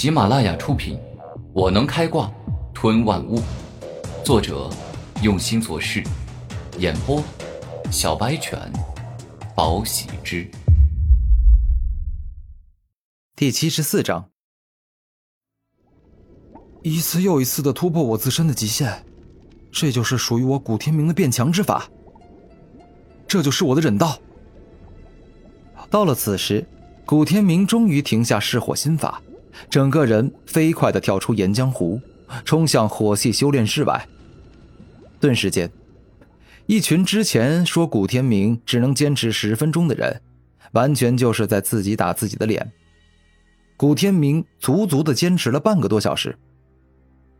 喜马拉雅出品，《我能开挂吞万物》，作者用心做事，演播小白犬，宝喜之。第七十四章，一次又一次的突破我自身的极限，这就是属于我古天明的变强之法。这就是我的忍道。到了此时，古天明终于停下噬火心法，整个人飞快的跳出岩浆湖，冲向火系修炼室外。顿时间，一群之前说古天明只能坚持十分钟的人，完全就是在自己打自己的脸。古天明足足的坚持了半个多小时，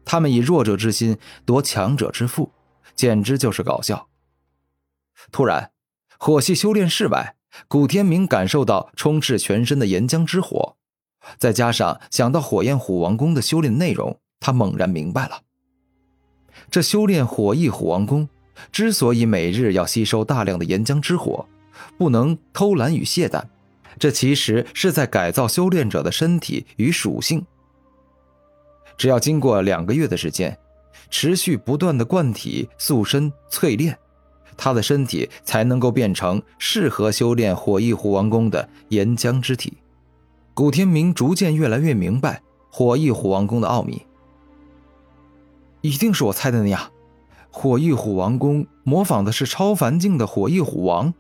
他们以弱者之心夺强者之腹，简直就是搞笑。突然，火系修炼室外。古天明感受到充斥全身的岩浆之火，再加上想到火焰虎王宫的修炼内容，他猛然明白了：这修炼火翼虎王宫之所以每日要吸收大量的岩浆之火，不能偷懒与懈怠，这其实是在改造修炼者的身体与属性。只要经过两个月的时间，持续不断的灌体、塑身、淬炼。他的身体才能够变成适合修炼火翼虎王宫的岩浆之体。古天明逐渐越来越明白火翼虎王宫的奥秘。一定是我猜的那样，火翼虎王宫模仿的是超凡境的火翼虎王，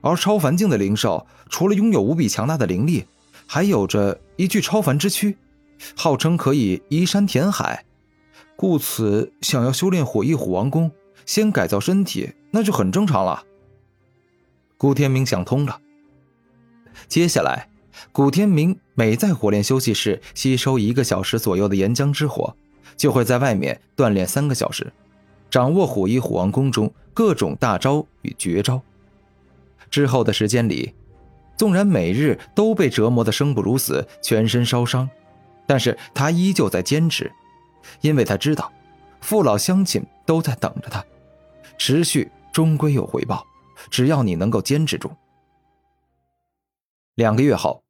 而超凡境的灵兽除了拥有无比强大的灵力，还有着一具超凡之躯，号称可以移山填海，故此想要修炼火翼虎王宫，先改造身体。那就很正常了。古天明想通了。接下来，古天明每在火炼休息室吸收一个小时左右的岩浆之火，就会在外面锻炼三个小时，掌握虎翼虎王宫中各种大招与绝招。之后的时间里，纵然每日都被折磨得生不如死，全身烧伤，但是他依旧在坚持，因为他知道，父老乡亲都在等着他，持续。终归有回报，只要你能够坚持住。两个月后，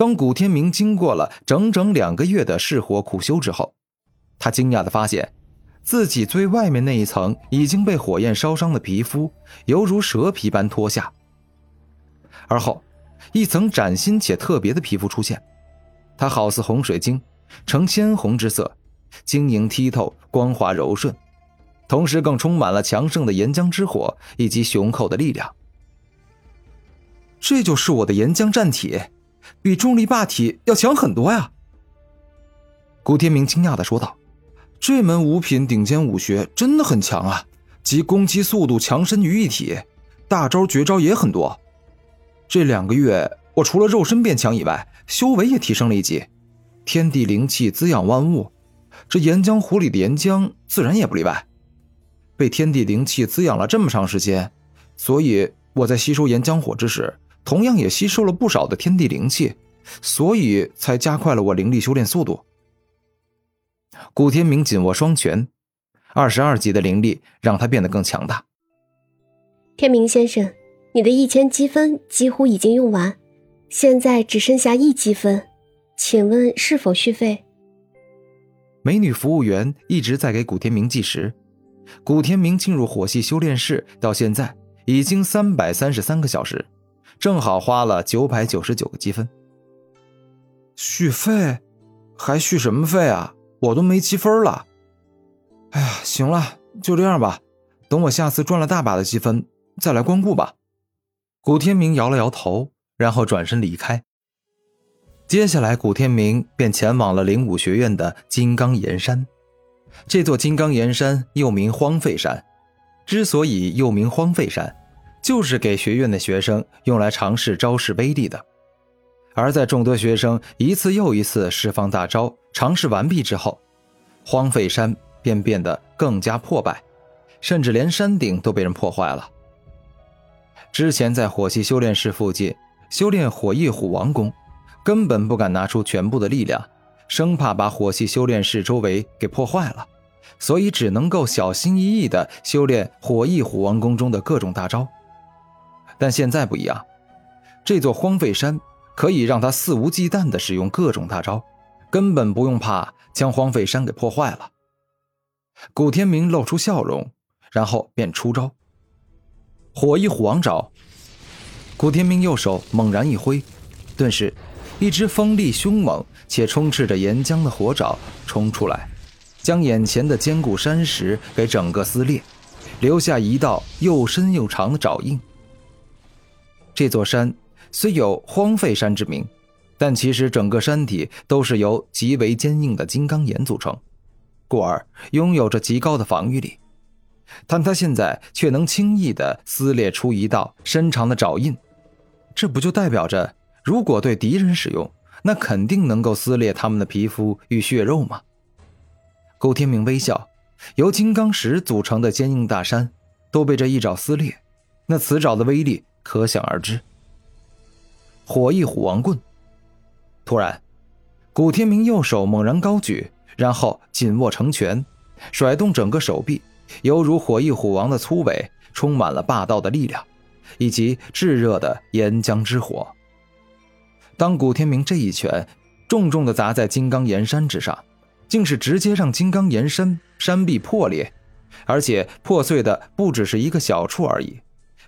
当古天明经过了整整两个月的噬火苦修之后，他惊讶的发现，自己最外面那一层已经被火焰烧伤的皮肤，犹如蛇皮般脱下，而后，一层崭新且特别的皮肤出现，它好似红水晶，呈鲜红之色，晶莹剔透，光滑柔顺。同时，更充满了强盛的岩浆之火以及雄厚的力量。这就是我的岩浆战体，比重力霸体要强很多呀！古天明惊讶的说道：“这门五品顶尖武学真的很强啊，集攻击速度、强身于一体，大招绝招也很多。这两个月，我除了肉身变强以外，修为也提升了一级。天地灵气滋养万物，这岩浆湖里的岩浆自然也不例外。”被天地灵气滋养了这么长时间，所以我在吸收岩浆火之时，同样也吸收了不少的天地灵气，所以才加快了我灵力修炼速度。古天明紧握双拳，二十二级的灵力让他变得更强大。天明先生，你的一千积分几乎已经用完，现在只剩下一积分，请问是否续费？美女服务员一直在给古天明计时。古天明进入火系修炼室到现在已经三百三十三个小时，正好花了九百九十九个积分。续费？还续什么费啊？我都没积分了。哎呀，行了，就这样吧。等我下次赚了大把的积分再来光顾吧。古天明摇了摇头，然后转身离开。接下来，古天明便前往了灵武学院的金刚岩山。这座金刚岩山又名荒废山，之所以又名荒废山，就是给学院的学生用来尝试招式威力的。而在众多学生一次又一次释放大招、尝试完毕之后，荒废山便变得更加破败，甚至连山顶都被人破坏了。之前在火系修炼室附近修炼火翼虎王功，根本不敢拿出全部的力量。生怕把火系修炼室周围给破坏了，所以只能够小心翼翼地修炼火翼虎王宫中的各种大招。但现在不一样，这座荒废山可以让他肆无忌惮地使用各种大招，根本不用怕将荒废山给破坏了。古天明露出笑容，然后便出招。火翼虎王爪。古天明右手猛然一挥，顿时，一只锋利凶猛且充斥着岩浆的火爪冲出来，将眼前的坚固山石给整个撕裂，留下一道又深又长的爪印。这座山虽有荒废山之名，但其实整个山体都是由极为坚硬的金刚岩组成，故而拥有着极高的防御力。但他现在却能轻易地撕裂出一道深长的爪印。这不就代表着，如果对敌人使用，那肯定能够撕裂他们的皮肤与血肉吗？顾天明微笑，由金刚石组成的坚硬大山都被这一爪撕裂，那此爪的威力可想而知。火翼虎王棍。突然，古天明右手猛然高举，然后紧握成拳，甩动整个手臂，犹如火翼虎王的粗尾，充满了霸道的力量。以及炙热的岩浆之火。当古天明这一拳重重的砸在金刚岩山之上，竟是直接让金刚岩山山壁破裂，而且破碎的不只是一个小处而已。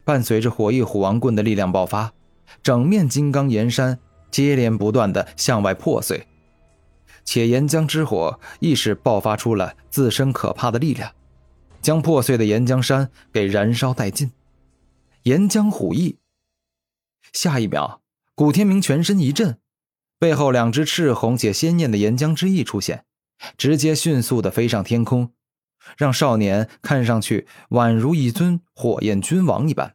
伴随着火翼虎王棍的力量爆发，整面金刚岩山接连不断的向外破碎，且岩浆之火亦是爆发出了自身可怕的力量，将破碎的岩浆山给燃烧殆尽。岩浆虎翼。下一秒，古天明全身一震，背后两只赤红且鲜艳的岩浆之翼出现，直接迅速的飞上天空，让少年看上去宛如一尊火焰君王一般。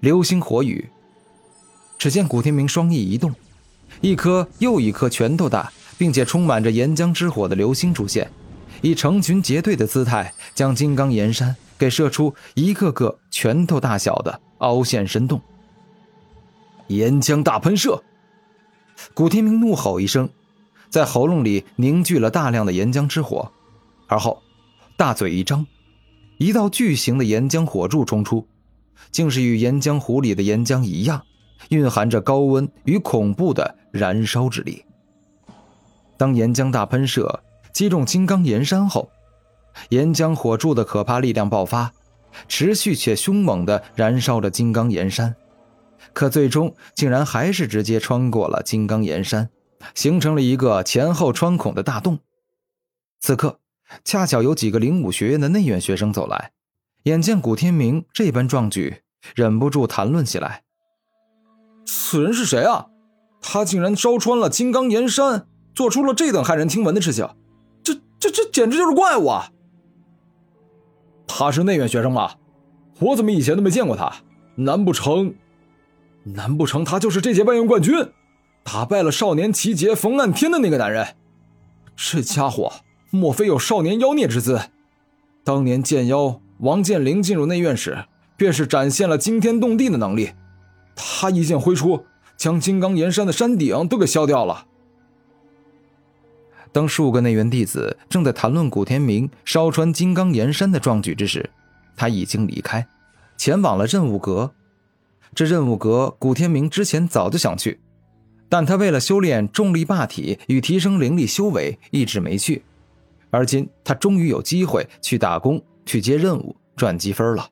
流星火雨。只见古天明双翼一动，一颗又一颗拳头大，并且充满着岩浆之火的流星出现，以成群结队的姿态将金刚岩山。给射出一个个拳头大小的凹陷深洞。岩浆大喷射！古天明怒吼一声，在喉咙里凝聚了大量的岩浆之火，而后大嘴一张，一道巨型的岩浆火柱冲出，竟是与岩浆湖里的岩浆一样，蕴含着高温与恐怖的燃烧之力。当岩浆大喷射击中金刚岩山后。岩浆火柱的可怕力量爆发，持续且凶猛地燃烧着金刚岩山，可最终竟然还是直接穿过了金刚岩山，形成了一个前后穿孔的大洞。此刻，恰巧有几个灵武学院的内院学生走来，眼见古天明这般壮举，忍不住谈论起来：“此人是谁啊？他竟然烧穿了金刚岩山，做出了这等骇人听闻的事情，这、这、这简直就是怪物啊！”他是内院学生吗？我怎么以前都没见过他？难不成，难不成他就是这届外院冠军，打败了少年齐杰冯岸天的那个男人？这家伙莫非有少年妖孽之姿？当年剑妖王剑灵进入内院时，便是展现了惊天动地的能力。他一剑挥出，将金刚岩山的山顶都给削掉了。当数个内院弟子正在谈论古天明烧穿金刚岩山的壮举之时，他已经离开，前往了任务阁。这任务阁，古天明之前早就想去，但他为了修炼重力霸体与提升灵力修为，一直没去。而今他终于有机会去打工、去接任务、赚积分了。